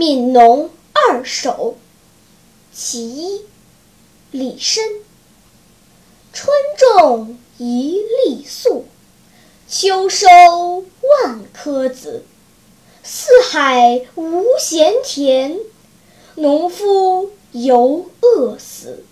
悯农二首。其一李绅。春种一粒粟秋收万颗子。四海无闲田农夫犹饿死。